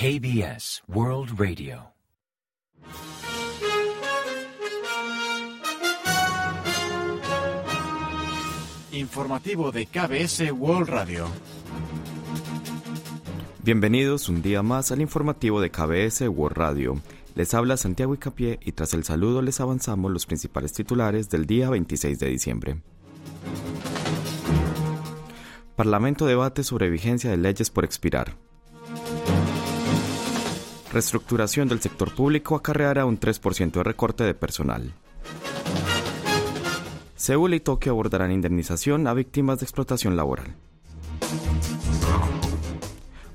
KBS World Radio. Informativo de KBS World Radio. Bienvenidos un día más al informativo de KBS World Radio. Les habla Santiago Icapié y tras el saludo les avanzamos los principales titulares del día 26 de diciembre. Parlamento debate sobre vigencia de leyes por expirar. Reestructuración del sector público acarreará un 3% de recorte de personal. Seúl y Tokio abordarán indemnización a víctimas de explotación laboral.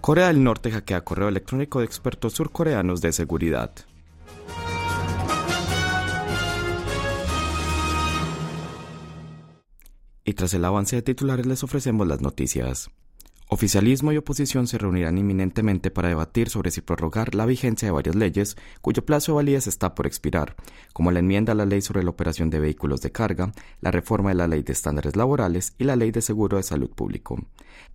Corea del Norte hackea correo electrónico de expertos surcoreanos de seguridad. Y tras el avance de titulares les ofrecemos las noticias. Oficialismo y oposición se reunirán inminentemente para debatir sobre si prorrogar la vigencia de varias leyes cuyo plazo de validez está por expirar, como la enmienda a la ley sobre la operación de vehículos de carga, la reforma de la ley de estándares laborales y la ley de seguro de salud público.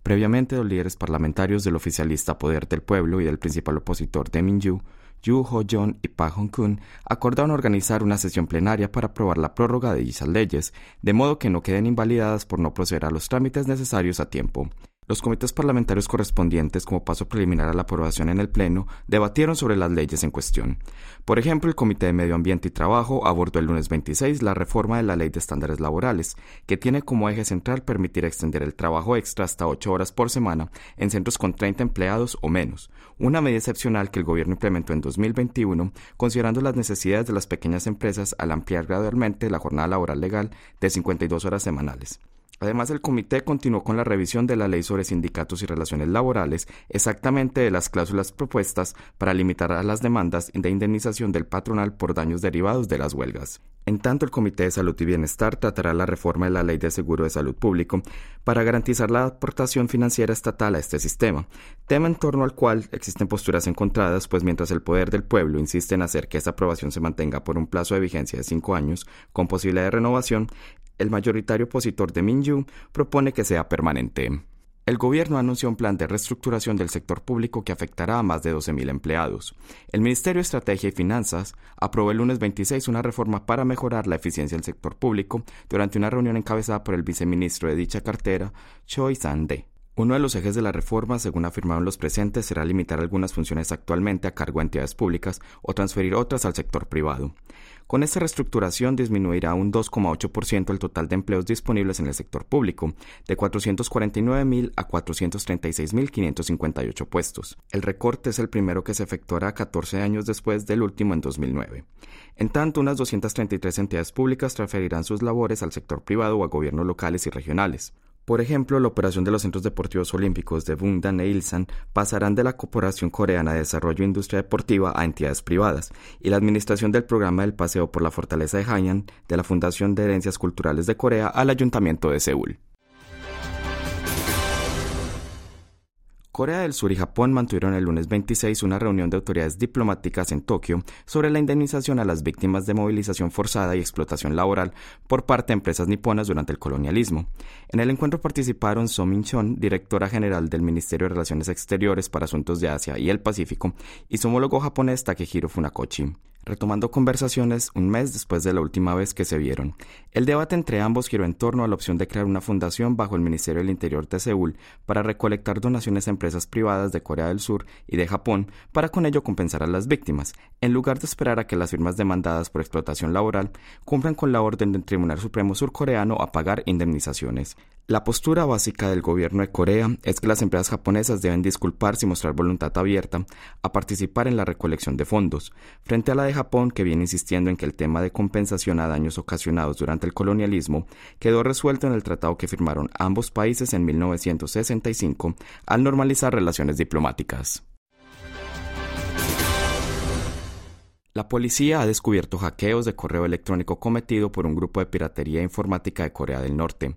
Previamente, los líderes parlamentarios del oficialista Poder del Pueblo y del principal opositor de Minju Yu Ho-jong y Park Hong-kun acordaron organizar una sesión plenaria para aprobar la prórroga de dichas leyes, de modo que no queden invalidadas por no proceder a los trámites necesarios a tiempo. Los comités parlamentarios correspondientes, como paso preliminar a la aprobación en el Pleno, debatieron sobre las leyes en cuestión. Por ejemplo, el Comité de Medio Ambiente y Trabajo abordó el lunes 26 la reforma de la Ley de Estándares Laborales, que tiene como eje central permitir extender el trabajo extra hasta ocho horas por semana en centros con 30 empleados o menos, una medida excepcional que el gobierno implementó en 2021, considerando las necesidades de las pequeñas empresas al ampliar gradualmente la jornada laboral legal de 52 horas semanales. Además, el comité continuó con la revisión de la ley sobre sindicatos y relaciones laborales, exactamente de las cláusulas propuestas para limitar a las demandas de indemnización del patronal por daños derivados de las huelgas. En tanto, el Comité de Salud y Bienestar tratará la reforma de la Ley de Seguro de Salud Público para garantizar la aportación financiera estatal a este sistema, tema en torno al cual existen posturas encontradas, pues mientras el poder del pueblo insiste en hacer que esta aprobación se mantenga por un plazo de vigencia de cinco años, con posibilidad de renovación, el mayoritario opositor de Minju propone que sea permanente. El gobierno anunció un plan de reestructuración del sector público que afectará a más de 12.000 empleados. El Ministerio de Estrategia y Finanzas aprobó el lunes 26 una reforma para mejorar la eficiencia del sector público durante una reunión encabezada por el viceministro de dicha cartera, Choi San-de. Uno de los ejes de la reforma, según afirmaron los presentes, será limitar algunas funciones actualmente a cargo de entidades públicas o transferir otras al sector privado. Con esta reestructuración disminuirá un 2,8% el total de empleos disponibles en el sector público, de 449.000 a 436.558 puestos. El recorte es el primero que se efectuará 14 años después del último en 2009. En tanto, unas 233 entidades públicas transferirán sus labores al sector privado o a gobiernos locales y regionales. Por ejemplo, la operación de los Centros Deportivos Olímpicos de Bundang e Ilsan pasarán de la Corporación Coreana de Desarrollo e Industria Deportiva a entidades privadas, y la administración del programa del Paseo por la Fortaleza de Hainan de la Fundación de Herencias Culturales de Corea al Ayuntamiento de Seúl. Corea del Sur y Japón mantuvieron el lunes 26 una reunión de autoridades diplomáticas en Tokio sobre la indemnización a las víctimas de movilización forzada y explotación laboral por parte de empresas niponas durante el colonialismo. En el encuentro participaron So Min-chon, directora general del Ministerio de Relaciones Exteriores para Asuntos de Asia y el Pacífico, y su homólogo japonés Takehiro Funakoshi retomando conversaciones un mes después de la última vez que se vieron. El debate entre ambos giró en torno a la opción de crear una fundación bajo el Ministerio del Interior de Seúl para recolectar donaciones a empresas privadas de Corea del Sur y de Japón para con ello compensar a las víctimas, en lugar de esperar a que las firmas demandadas por explotación laboral cumplan con la orden del Tribunal Supremo surcoreano a pagar indemnizaciones. La postura básica del gobierno de Corea es que las empresas japonesas deben disculparse y mostrar voluntad abierta a participar en la recolección de fondos, frente a la Japón que viene insistiendo en que el tema de compensación a daños ocasionados durante el colonialismo quedó resuelto en el tratado que firmaron ambos países en 1965 al normalizar relaciones diplomáticas. La policía ha descubierto hackeos de correo electrónico cometido por un grupo de piratería informática de Corea del Norte.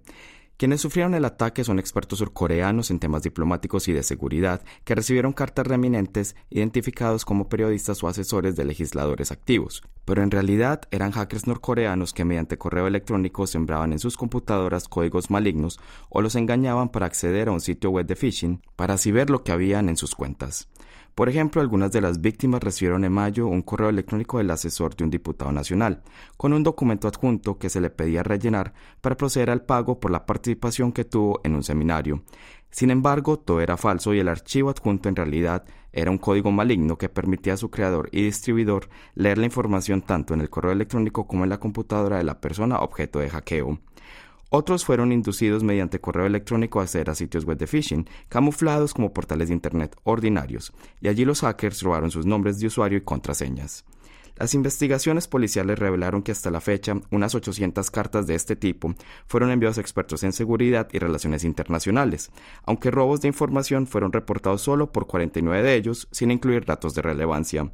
Quienes sufrieron el ataque son expertos surcoreanos en temas diplomáticos y de seguridad que recibieron cartas reminentes identificados como periodistas o asesores de legisladores activos, pero en realidad eran hackers norcoreanos que mediante correo electrónico sembraban en sus computadoras códigos malignos o los engañaban para acceder a un sitio web de phishing para así ver lo que habían en sus cuentas. Por ejemplo, algunas de las víctimas recibieron en mayo un correo electrónico del asesor de un diputado nacional, con un documento adjunto que se le pedía rellenar para proceder al pago por la participación que tuvo en un seminario. Sin embargo, todo era falso y el archivo adjunto en realidad era un código maligno que permitía a su creador y distribuidor leer la información tanto en el correo electrónico como en la computadora de la persona objeto de hackeo. Otros fueron inducidos mediante correo electrónico a acceder a sitios web de phishing, camuflados como portales de Internet ordinarios, y allí los hackers robaron sus nombres de usuario y contraseñas. Las investigaciones policiales revelaron que hasta la fecha unas 800 cartas de este tipo fueron enviados a expertos en seguridad y relaciones internacionales, aunque robos de información fueron reportados solo por 49 de ellos, sin incluir datos de relevancia.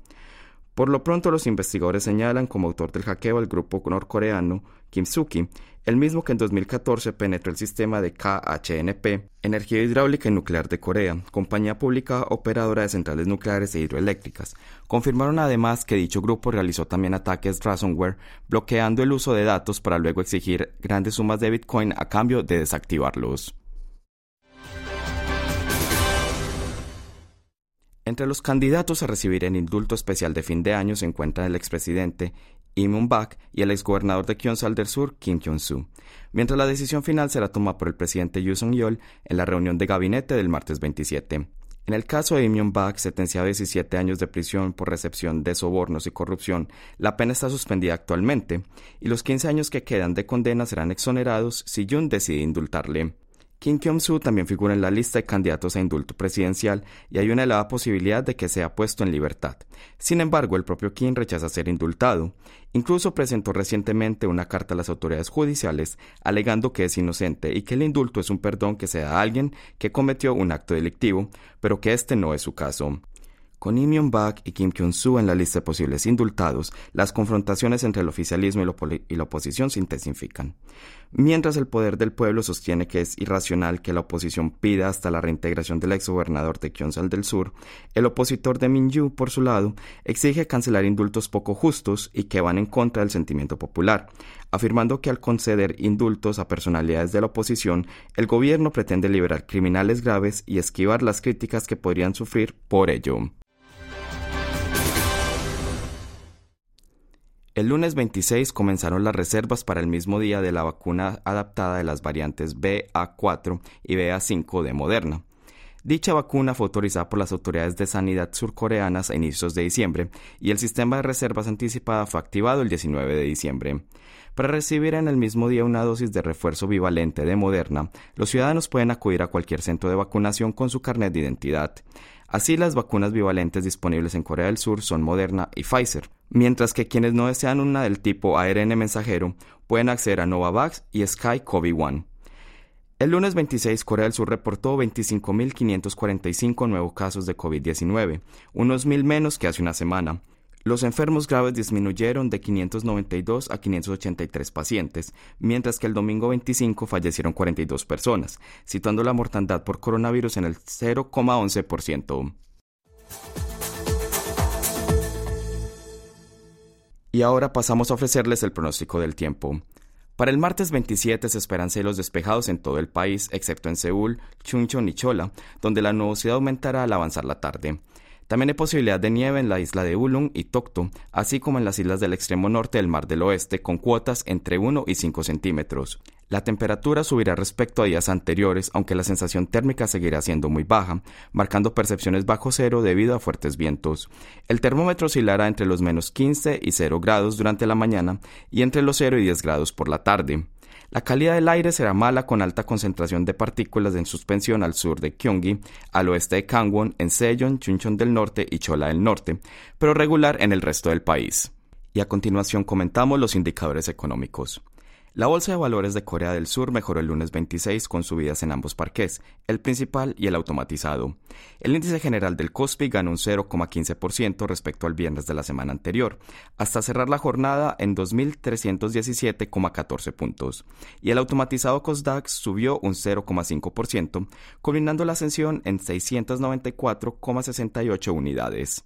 Por lo pronto, los investigadores señalan como autor del hackeo al grupo norcoreano Kim Suki, el mismo que en 2014 penetró el sistema de KHNP, Energía Hidráulica y Nuclear de Corea, compañía pública operadora de centrales nucleares e hidroeléctricas. Confirmaron además que dicho grupo realizó también ataques ransomware, bloqueando el uso de datos para luego exigir grandes sumas de Bitcoin a cambio de desactivarlos. Entre los candidatos a recibir el indulto especial de fin de año se encuentran el expresidente Lee bak y el exgobernador de Gyeongsal del Sur, Kim Jong-soo, mientras la decisión final será tomada por el presidente Yoo Sung-yeol en la reunión de gabinete del martes 27. En el caso de Im bak sentenciado a 17 años de prisión por recepción de sobornos y corrupción, la pena está suspendida actualmente, y los 15 años que quedan de condena serán exonerados si Yoon decide indultarle. Kim Kyung-soo también figura en la lista de candidatos a indulto presidencial y hay una elevada posibilidad de que sea puesto en libertad. Sin embargo, el propio Kim rechaza ser indultado. Incluso presentó recientemente una carta a las autoridades judiciales alegando que es inocente y que el indulto es un perdón que se da a alguien que cometió un acto delictivo, pero que este no es su caso. Con Im Myung-bak y Kim Kyung-soo en la lista de posibles indultados, las confrontaciones entre el oficialismo y, la oposición se intensifican. Mientras el poder del pueblo sostiene que es irracional que la oposición pida hasta la reintegración del exgobernador de Gyeongsal del Sur, el opositor de Minju, por su lado, exige cancelar indultos poco justos y que van en contra del sentimiento popular, afirmando que al conceder indultos a personalidades de la oposición, el gobierno pretende liberar criminales graves y esquivar las críticas que podrían sufrir por ello. El lunes 26 comenzaron las reservas para el mismo día de la vacuna adaptada de las variantes BA4 y BA5 de Moderna. Dicha vacuna fue autorizada por las autoridades de sanidad surcoreanas a inicios de diciembre y el sistema de reservas anticipada fue activado el 19 de diciembre. Para recibir en el mismo día una dosis de refuerzo bivalente de Moderna, los ciudadanos pueden acudir a cualquier centro de vacunación con su carnet de identidad. Así, las vacunas bivalentes disponibles en Corea del Sur son Moderna y Pfizer, mientras que quienes no desean una del tipo ARN mensajero pueden acceder a Novavax y Sky COVID-1. El lunes 26, Corea del Sur reportó 25.545 nuevos casos de COVID-19, unos mil menos que hace una semana, los enfermos graves disminuyeron de 592 a 583 pacientes, mientras que el domingo 25 fallecieron 42 personas, situando la mortandad por coronavirus en el 0,11%. Y ahora pasamos a ofrecerles el pronóstico del tiempo. Para el martes 27 se esperan cielos despejados en todo el país, excepto en Seúl, Chuncheon y Chola, donde la nubosidad aumentará al avanzar la tarde. También hay posibilidad de nieve en la isla de Ulung y Tokto, así como en las islas del extremo norte del Mar del Oeste, con cuotas entre 1 y 5 centímetros. La temperatura subirá respecto a días anteriores, aunque la sensación térmica seguirá siendo muy baja, marcando percepciones bajo cero debido a fuertes vientos. El termómetro oscilará entre los menos 15 y 0 grados durante la mañana y entre los 0 y 10 grados por la tarde. La calidad del aire será mala con alta concentración de partículas en suspensión al sur de Gyeonggi, al oeste de Kangwon, en Seyon, Chuncheon del norte y Chola del norte, pero regular en el resto del país. Y a continuación comentamos los indicadores económicos. La Bolsa de Valores de Corea del Sur mejoró el lunes 26 con subidas en ambos parques, el principal y el automatizado. El índice general del Kospi ganó un 0,15% respecto al viernes de la semana anterior, hasta cerrar la jornada en 2.317,14 puntos, y el automatizado Kosdax subió un 0,5%, culminando la ascensión en 694,68 unidades.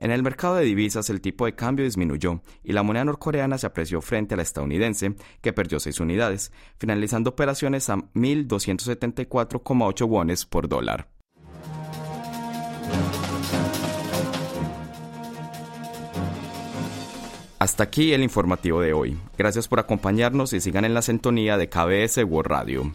En el mercado de divisas el tipo de cambio disminuyó y la moneda norcoreana se apreció frente a la estadounidense, que perdió 6 unidades, finalizando operaciones a 1.274,8 wones por dólar. Hasta aquí el informativo de hoy. Gracias por acompañarnos y sigan en la sintonía de KBS World Radio.